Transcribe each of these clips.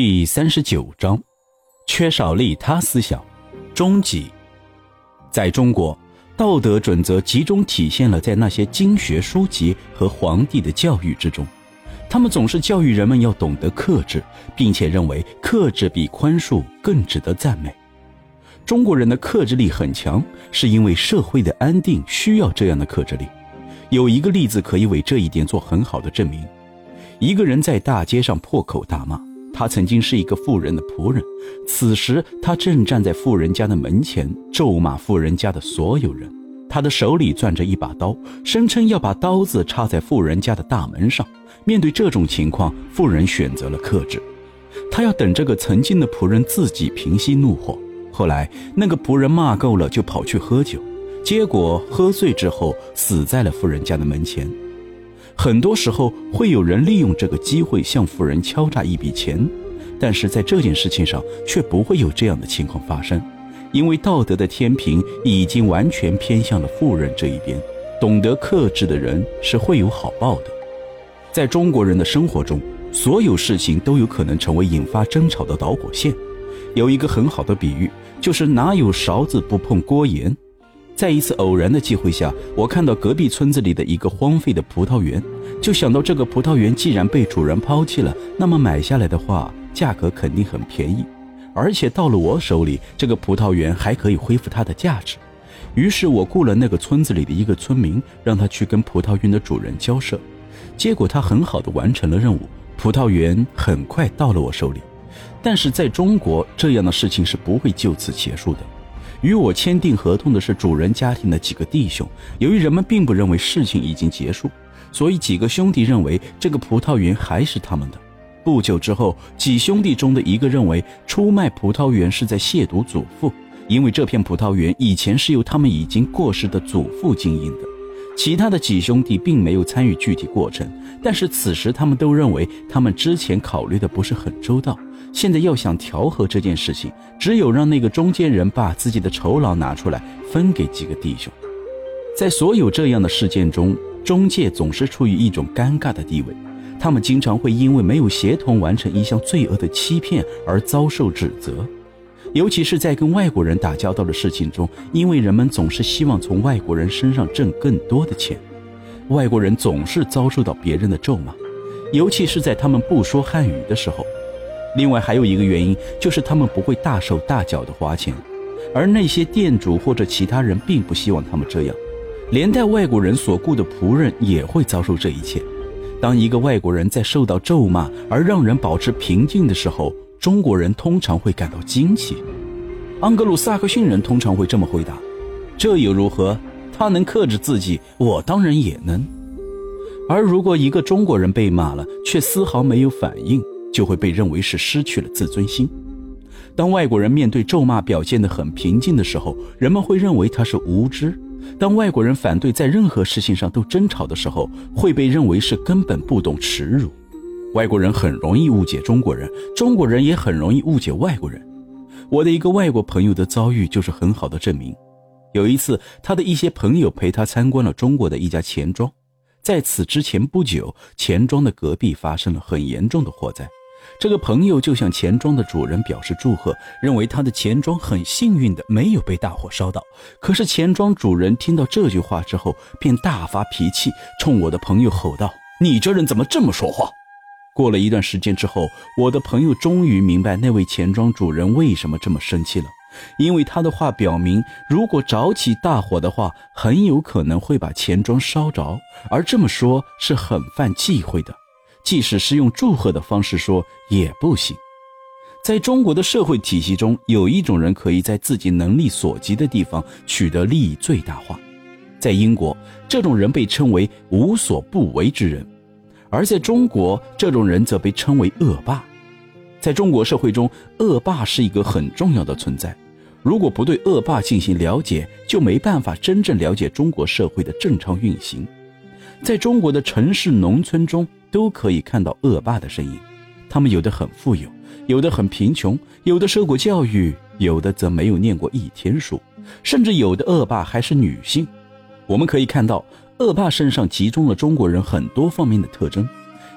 第三十九章，缺少利他思想，终极。在中国，道德准则集中体现了在那些经学书籍和皇帝的教育之中。他们总是教育人们要懂得克制，并且认为克制比宽恕更值得赞美。中国人的克制力很强，是因为社会的安定需要这样的克制力。有一个例子可以为这一点做很好的证明：一个人在大街上破口大骂。他曾经是一个富人的仆人，此时他正站在富人家的门前，咒骂富人家的所有人。他的手里攥着一把刀，声称要把刀子插在富人家的大门上。面对这种情况，富人选择了克制，他要等这个曾经的仆人自己平息怒火。后来，那个仆人骂够了，就跑去喝酒，结果喝醉之后死在了富人家的门前。很多时候会有人利用这个机会向富人敲诈一笔钱，但是在这件事情上却不会有这样的情况发生，因为道德的天平已经完全偏向了富人这一边。懂得克制的人是会有好报的。在中国人的生活中，所有事情都有可能成为引发争吵的导火线。有一个很好的比喻，就是哪有勺子不碰锅沿。在一次偶然的机会下，我看到隔壁村子里的一个荒废的葡萄园，就想到这个葡萄园既然被主人抛弃了，那么买下来的话，价格肯定很便宜，而且到了我手里，这个葡萄园还可以恢复它的价值。于是我雇了那个村子里的一个村民，让他去跟葡萄园的主人交涉。结果他很好的完成了任务，葡萄园很快到了我手里。但是在中国，这样的事情是不会就此结束的。与我签订合同的是主人家庭的几个弟兄。由于人们并不认为事情已经结束，所以几个兄弟认为这个葡萄园还是他们的。不久之后，几兄弟中的一个认为出卖葡萄园是在亵渎祖父，因为这片葡萄园以前是由他们已经过世的祖父经营的。其他的几兄弟并没有参与具体过程，但是此时他们都认为他们之前考虑的不是很周到。现在要想调和这件事情，只有让那个中间人把自己的酬劳拿出来分给几个弟兄。在所有这样的事件中，中介总是处于一种尴尬的地位，他们经常会因为没有协同完成一项罪恶的欺骗而遭受指责，尤其是在跟外国人打交道的事情中，因为人们总是希望从外国人身上挣更多的钱，外国人总是遭受到别人的咒骂，尤其是在他们不说汉语的时候。另外还有一个原因，就是他们不会大手大脚的花钱，而那些店主或者其他人并不希望他们这样，连带外国人所雇的仆人也会遭受这一切。当一个外国人在受到咒骂而让人保持平静的时候，中国人通常会感到惊奇。盎格鲁撒克逊人通常会这么回答：“这又如何？他能克制自己，我当然也能。”而如果一个中国人被骂了，却丝毫没有反应。就会被认为是失去了自尊心。当外国人面对咒骂表现得很平静的时候，人们会认为他是无知；当外国人反对在任何事情上都争吵的时候，会被认为是根本不懂耻辱。外国人很容易误解中国人，中国人也很容易误解外国人。我的一个外国朋友的遭遇就是很好的证明。有一次，他的一些朋友陪他参观了中国的一家钱庄，在此之前不久，钱庄的隔壁发生了很严重的火灾。这个朋友就向钱庄的主人表示祝贺，认为他的钱庄很幸运的没有被大火烧到。可是钱庄主人听到这句话之后，便大发脾气，冲我的朋友吼道：“你这人怎么这么说话？”过了一段时间之后，我的朋友终于明白那位钱庄主人为什么这么生气了，因为他的话表明，如果着起大火的话，很有可能会把钱庄烧着，而这么说是很犯忌讳的。即使是用祝贺的方式说也不行。在中国的社会体系中，有一种人可以在自己能力所及的地方取得利益最大化。在英国，这种人被称为无所不为之人；而在中国，这种人则被称为恶霸。在中国社会中，恶霸是一个很重要的存在。如果不对恶霸进行了解，就没办法真正了解中国社会的正常运行。在中国的城市、农村中。都可以看到恶霸的身影，他们有的很富有，有的很贫穷，有的受过教育，有的则没有念过一天书，甚至有的恶霸还是女性。我们可以看到，恶霸身上集中了中国人很多方面的特征，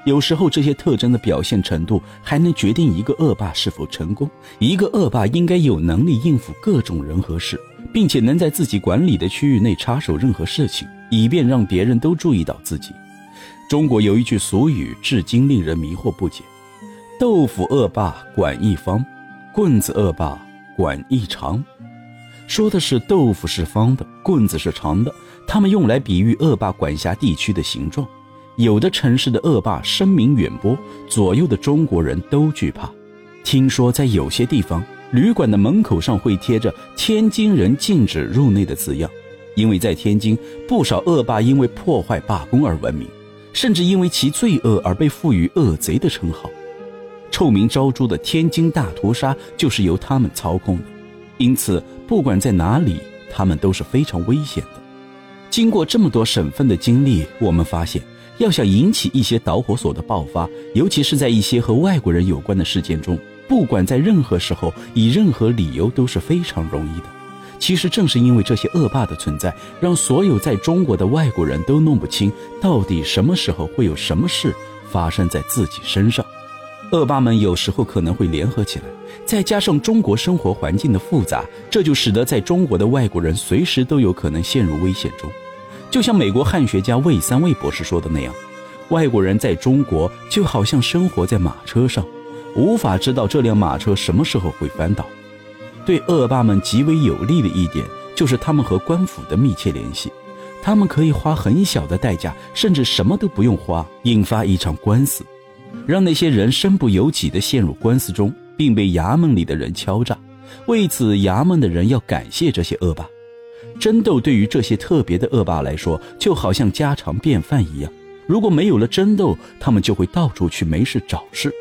有时候这些特征的表现程度还能决定一个恶霸是否成功。一个恶霸应该有能力应付各种人和事，并且能在自己管理的区域内插手任何事情，以便让别人都注意到自己。中国有一句俗语，至今令人迷惑不解：“豆腐恶霸管一方，棍子恶霸管一长。”说的是豆腐是方的，棍子是长的，他们用来比喻恶霸管辖地区的形状。有的城市的恶霸声名远播，左右的中国人都惧怕。听说在有些地方，旅馆的门口上会贴着“天津人禁止入内”的字样，因为在天津，不少恶霸因为破坏罢工而闻名。甚至因为其罪恶而被赋予“恶贼”的称号，臭名昭著的天津大屠杀就是由他们操控的。因此，不管在哪里，他们都是非常危险的。经过这么多省份的经历，我们发现，要想引起一些导火索的爆发，尤其是在一些和外国人有关的事件中，不管在任何时候，以任何理由都是非常容易的。其实正是因为这些恶霸的存在，让所有在中国的外国人都弄不清到底什么时候会有什么事发生在自己身上。恶霸们有时候可能会联合起来，再加上中国生活环境的复杂，这就使得在中国的外国人随时都有可能陷入危险中。就像美国汉学家魏三卫博士说的那样，外国人在中国就好像生活在马车上，无法知道这辆马车什么时候会翻倒。对恶霸们极为有利的一点，就是他们和官府的密切联系。他们可以花很小的代价，甚至什么都不用花，引发一场官司，让那些人身不由己地陷入官司中，并被衙门里的人敲诈。为此，衙门的人要感谢这些恶霸。争斗对于这些特别的恶霸来说，就好像家常便饭一样。如果没有了争斗，他们就会到处去没事找事。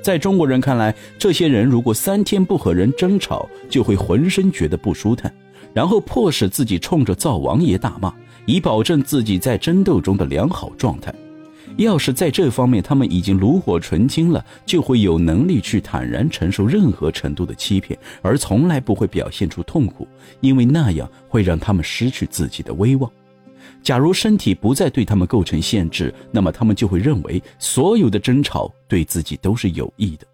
在中国人看来，这些人如果三天不和人争吵，就会浑身觉得不舒坦，然后迫使自己冲着灶王爷大骂，以保证自己在争斗中的良好状态。要是在这方面他们已经炉火纯青了，就会有能力去坦然承受任何程度的欺骗，而从来不会表现出痛苦，因为那样会让他们失去自己的威望。假如身体不再对他们构成限制，那么他们就会认为所有的争吵对自己都是有益的。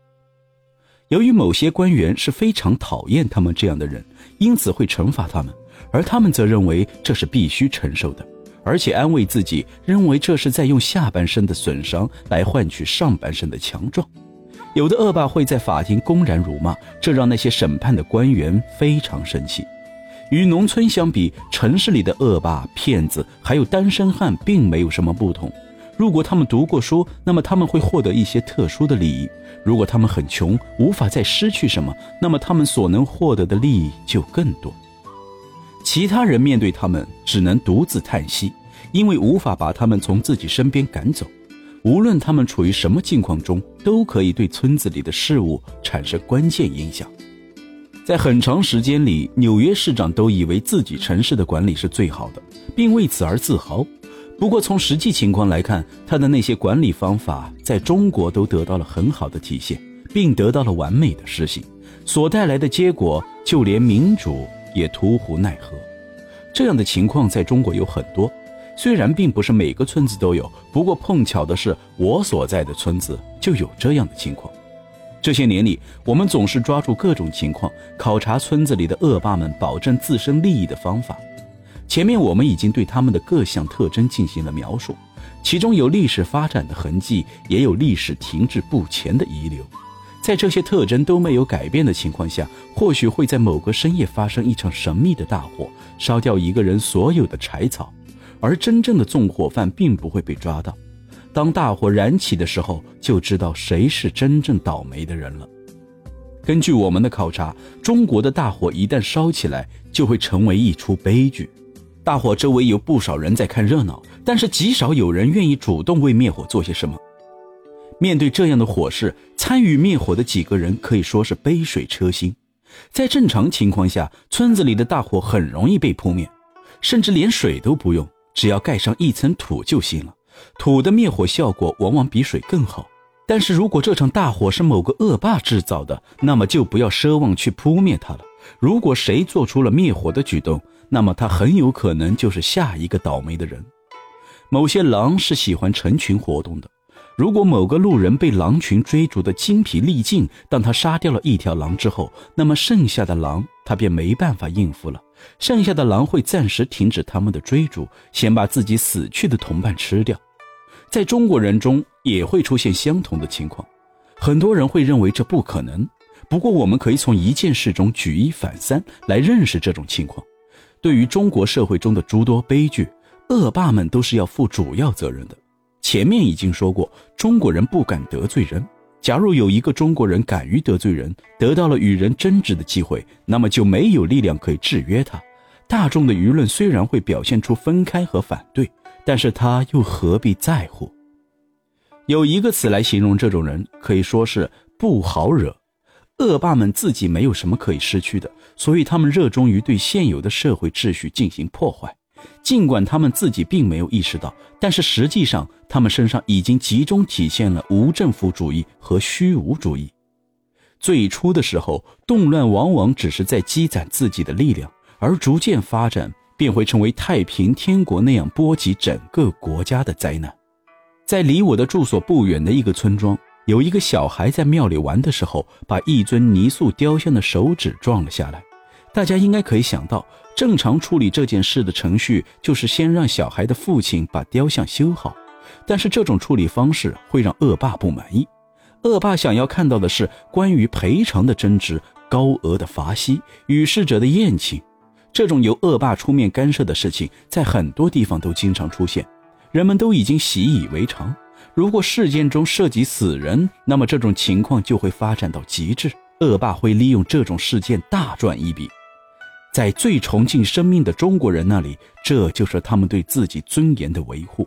由于某些官员是非常讨厌他们这样的人，因此会惩罚他们，而他们则认为这是必须承受的，而且安慰自己，认为这是在用下半身的损伤来换取上半身的强壮。有的恶霸会在法庭公然辱骂，这让那些审判的官员非常生气。与农村相比，城市里的恶霸、骗子还有单身汉并没有什么不同。如果他们读过书，那么他们会获得一些特殊的利益；如果他们很穷，无法再失去什么，那么他们所能获得的利益就更多。其他人面对他们只能独自叹息，因为无法把他们从自己身边赶走。无论他们处于什么境况中，都可以对村子里的事物产生关键影响。在很长时间里，纽约市长都以为自己城市的管理是最好的，并为此而自豪。不过，从实际情况来看，他的那些管理方法在中国都得到了很好的体现，并得到了完美的实行。所带来的结果，就连民主也徒呼奈何。这样的情况在中国有很多，虽然并不是每个村子都有，不过碰巧的是，我所在的村子就有这样的情况。这些年里，我们总是抓住各种情况，考察村子里的恶霸们保证自身利益的方法。前面我们已经对他们的各项特征进行了描述，其中有历史发展的痕迹，也有历史停滞不前的遗留。在这些特征都没有改变的情况下，或许会在某个深夜发生一场神秘的大火，烧掉一个人所有的柴草，而真正的纵火犯并不会被抓到。当大火燃起的时候，就知道谁是真正倒霉的人了。根据我们的考察，中国的大火一旦烧起来，就会成为一出悲剧。大火周围有不少人在看热闹，但是极少有人愿意主动为灭火做些什么。面对这样的火势，参与灭火的几个人可以说是杯水车薪。在正常情况下，村子里的大火很容易被扑灭，甚至连水都不用，只要盖上一层土就行了。土的灭火效果往往比水更好，但是如果这场大火是某个恶霸制造的，那么就不要奢望去扑灭它了。如果谁做出了灭火的举动，那么他很有可能就是下一个倒霉的人。某些狼是喜欢成群活动的，如果某个路人被狼群追逐的精疲力尽，当他杀掉了一条狼之后，那么剩下的狼他便没办法应付了。剩下的狼会暂时停止他们的追逐，先把自己死去的同伴吃掉。在中国人中也会出现相同的情况，很多人会认为这不可能。不过，我们可以从一件事中举一反三来认识这种情况。对于中国社会中的诸多悲剧，恶霸们都是要负主要责任的。前面已经说过，中国人不敢得罪人。假如有一个中国人敢于得罪人，得到了与人争执的机会，那么就没有力量可以制约他。大众的舆论虽然会表现出分开和反对，但是他又何必在乎？有一个词来形容这种人，可以说是不好惹。恶霸们自己没有什么可以失去的，所以他们热衷于对现有的社会秩序进行破坏。尽管他们自己并没有意识到，但是实际上，他们身上已经集中体现了无政府主义和虚无主义。最初的时候，动乱往往只是在积攒自己的力量，而逐渐发展，便会成为太平天国那样波及整个国家的灾难。在离我的住所不远的一个村庄，有一个小孩在庙里玩的时候，把一尊泥塑雕像的手指撞了下来。大家应该可以想到。正常处理这件事的程序就是先让小孩的父亲把雕像修好，但是这种处理方式会让恶霸不满意。恶霸想要看到的是关于赔偿的争执、高额的罚息、与世者的宴请。这种由恶霸出面干涉的事情，在很多地方都经常出现，人们都已经习以为常。如果事件中涉及死人，那么这种情况就会发展到极致，恶霸会利用这种事件大赚一笔。在最崇敬生命的中国人那里，这就是他们对自己尊严的维护。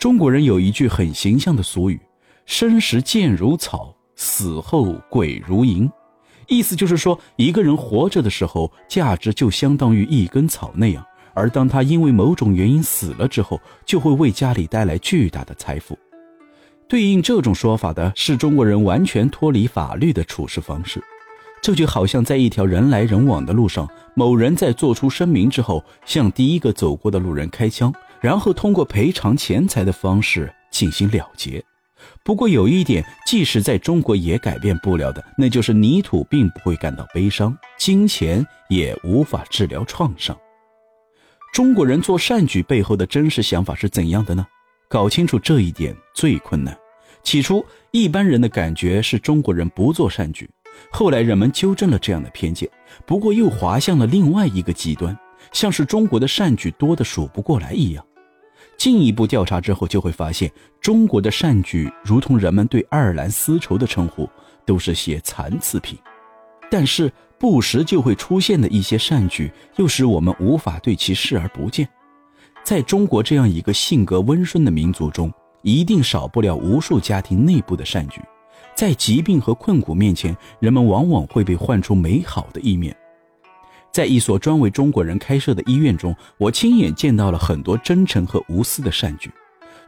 中国人有一句很形象的俗语：“生时贱如草，死后鬼如银。”意思就是说，一个人活着的时候，价值就相当于一根草那样；而当他因为某种原因死了之后，就会为家里带来巨大的财富。对应这种说法的是中国人完全脱离法律的处事方式。这就好像在一条人来人往的路上，某人在做出声明之后，向第一个走过的路人开枪，然后通过赔偿钱财的方式进行了结。不过有一点，即使在中国也改变不了的，那就是泥土并不会感到悲伤，金钱也无法治疗创伤。中国人做善举背后的真实想法是怎样的呢？搞清楚这一点最困难。起初，一般人的感觉是中国人不做善举。后来人们纠正了这样的偏见，不过又滑向了另外一个极端，像是中国的善举多得数不过来一样。进一步调查之后，就会发现中国的善举如同人们对爱尔兰丝绸的称呼，都是些残次品。但是不时就会出现的一些善举，又使我们无法对其视而不见。在中国这样一个性格温顺的民族中，一定少不了无数家庭内部的善举。在疾病和困苦面前，人们往往会被唤出美好的一面。在一所专为中国人开设的医院中，我亲眼见到了很多真诚和无私的善举。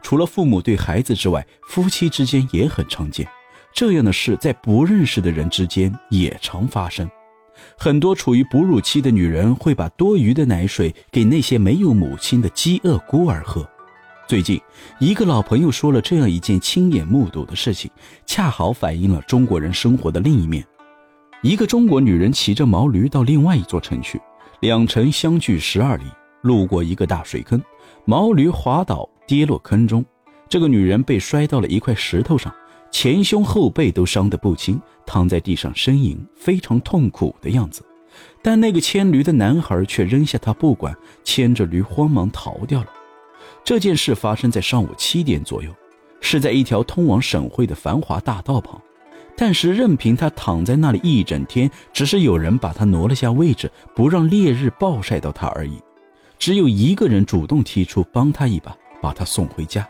除了父母对孩子之外，夫妻之间也很常见。这样的事在不认识的人之间也常发生。很多处于哺乳期的女人会把多余的奶水给那些没有母亲的饥饿孤儿喝。最近，一个老朋友说了这样一件亲眼目睹的事情，恰好反映了中国人生活的另一面。一个中国女人骑着毛驴到另外一座城去，两城相距十二里，路过一个大水坑，毛驴滑倒跌落坑中，这个女人被摔到了一块石头上，前胸后背都伤得不轻，躺在地上呻吟，非常痛苦的样子。但那个牵驴的男孩却扔下她不管，牵着驴慌忙逃掉了。这件事发生在上午七点左右，是在一条通往省会的繁华大道旁。但是任凭他躺在那里一整天，只是有人把他挪了下位置，不让烈日暴晒到他而已。只有一个人主动提出帮他一把，把他送回家，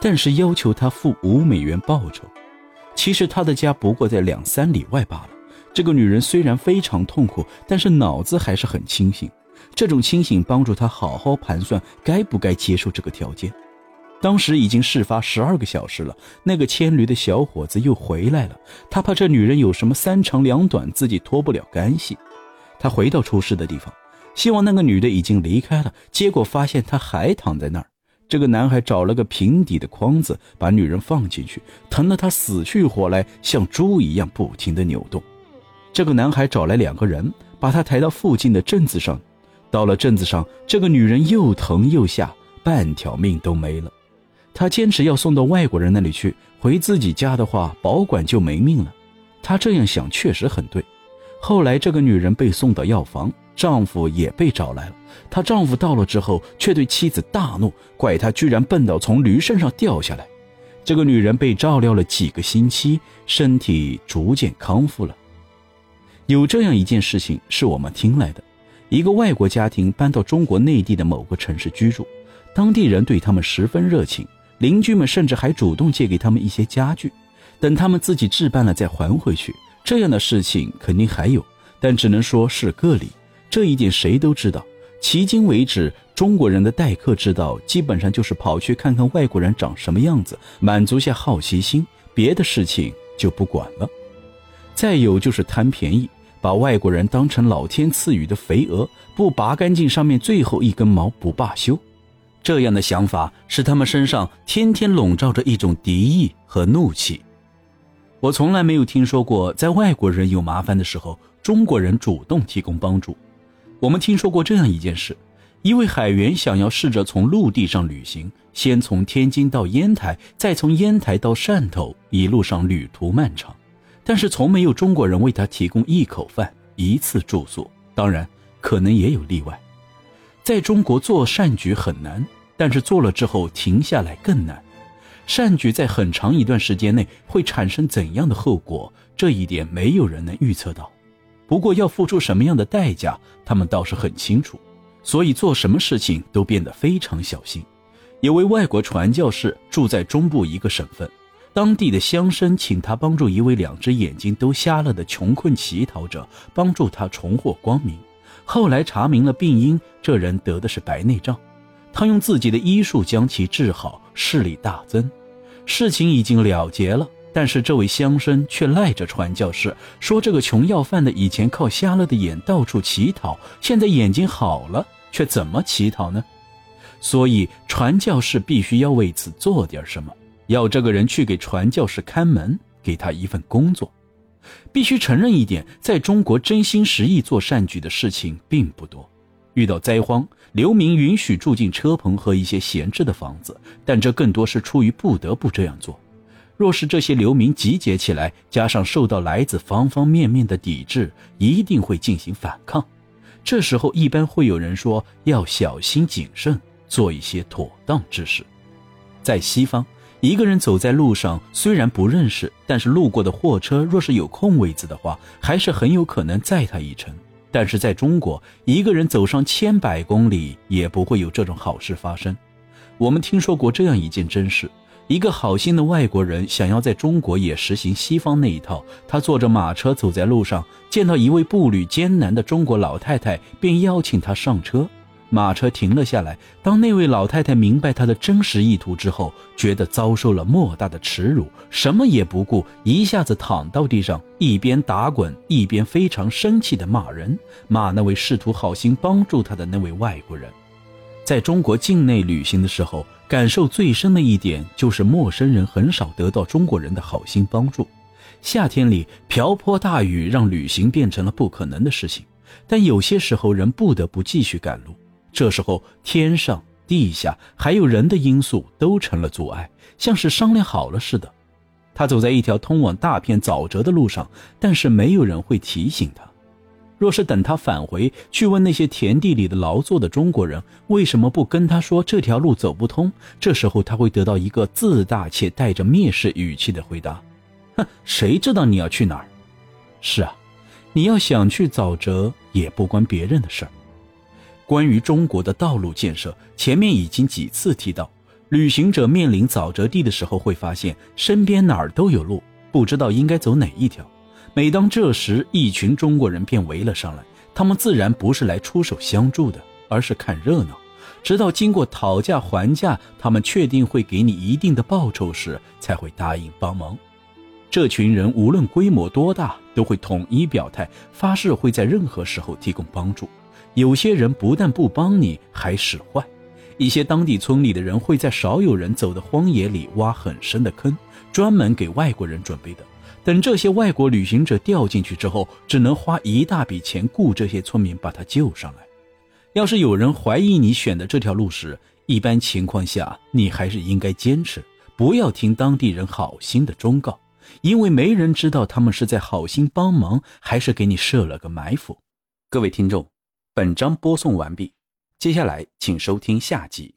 但是要求他付五美元报酬。其实他的家不过在两三里外罢了。这个女人虽然非常痛苦，但是脑子还是很清醒。这种清醒帮助他好好盘算该不该接受这个条件。当时已经事发十二个小时了，那个牵驴的小伙子又回来了。他怕这女人有什么三长两短，自己脱不了干系。他回到出事的地方，希望那个女的已经离开了，结果发现她还躺在那儿。这个男孩找了个平底的筐子，把女人放进去，疼得她死去活来，像猪一样不停地扭动。这个男孩找来两个人，把他抬到附近的镇子上。到了镇子上，这个女人又疼又吓，半条命都没了。她坚持要送到外国人那里去，回自己家的话，保管就没命了。她这样想确实很对。后来，这个女人被送到药房，丈夫也被找来了。她丈夫到了之后，却对妻子大怒，怪她居然笨到从驴身上掉下来。这个女人被照料了几个星期，身体逐渐康复了。有这样一件事情是我们听来的：一个外国家庭搬到中国内地的某个城市居住，当地人对他们十分热情，邻居们甚至还主动借给他们一些家具，等他们自己置办了再还回去。这样的事情肯定还有，但只能说是个例。这一点谁都知道。迄今为止，中国人的待客之道基本上就是跑去看看外国人长什么样子，满足下好奇心，别的事情就不管了。再有就是贪便宜，把外国人当成老天赐予的肥鹅，不拔干净上面最后一根毛不罢休。这样的想法使他们身上天天笼罩着一种敌意和怒气。我从来没有听说过，在外国人有麻烦的时候，中国人主动提供帮助。我们听说过这样一件事：一位海员想要试着从陆地上旅行，先从天津到烟台，再从烟台到汕头，一路上旅途漫长，但是从没有中国人为他提供一口饭、一次住宿。当然，可能也有例外。在中国做善举很难，但是做了之后停下来更难。善举在很长一段时间内会产生怎样的后果，这一点没有人能预测到。不过要付出什么样的代价，他们倒是很清楚，所以做什么事情都变得非常小心。有位外国传教士住在中部一个省份，当地的乡绅请他帮助一位两只眼睛都瞎了的穷困乞讨者，帮助他重获光明。后来查明了病因，这人得的是白内障，他用自己的医术将其治好，视力大增，事情已经了结了。但是这位乡绅却赖着传教士，说这个穷要饭的以前靠瞎了的眼到处乞讨，现在眼睛好了，却怎么乞讨呢？所以传教士必须要为此做点什么，要这个人去给传教士看门，给他一份工作。必须承认一点，在中国真心实意做善举的事情并不多。遇到灾荒，流民允许住进车棚和一些闲置的房子，但这更多是出于不得不这样做。若是这些流民集结起来，加上受到来自方方面面的抵制，一定会进行反抗。这时候，一般会有人说要小心谨慎，做一些妥当之事。在西方，一个人走在路上，虽然不认识，但是路过的货车若是有空位子的话，还是很有可能载他一程。但是在中国，一个人走上千百公里，也不会有这种好事发生。我们听说过这样一件真事。一个好心的外国人想要在中国也实行西方那一套，他坐着马车走在路上，见到一位步履艰难的中国老太太，便邀请她上车。马车停了下来。当那位老太太明白他的真实意图之后，觉得遭受了莫大的耻辱，什么也不顾，一下子躺到地上，一边打滚一边非常生气地骂人，骂那位试图好心帮助他的那位外国人。在中国境内旅行的时候，感受最深的一点就是陌生人很少得到中国人的好心帮助。夏天里瓢泼大雨让旅行变成了不可能的事情，但有些时候人不得不继续赶路。这时候天上地下还有人的因素都成了阻碍，像是商量好了似的。他走在一条通往大片沼泽的路上，但是没有人会提醒他。若是等他返回去问那些田地里的劳作的中国人为什么不跟他说这条路走不通，这时候他会得到一个自大且带着蔑视语气的回答：“哼，谁知道你要去哪儿？是啊，你要想去沼泽也不关别人的事儿。”关于中国的道路建设，前面已经几次提到，旅行者面临沼泽地的时候会发现身边哪儿都有路，不知道应该走哪一条。每当这时，一群中国人便围了上来。他们自然不是来出手相助的，而是看热闹。直到经过讨价还价，他们确定会给你一定的报酬时，才会答应帮忙。这群人无论规模多大，都会统一表态，发誓会在任何时候提供帮助。有些人不但不帮你，还使坏。一些当地村里的人会在少有人走的荒野里挖很深的坑，专门给外国人准备的。等这些外国旅行者掉进去之后，只能花一大笔钱雇这些村民把他救上来。要是有人怀疑你选的这条路时，一般情况下你还是应该坚持，不要听当地人好心的忠告，因为没人知道他们是在好心帮忙，还是给你设了个埋伏。各位听众，本章播送完毕，接下来请收听下集。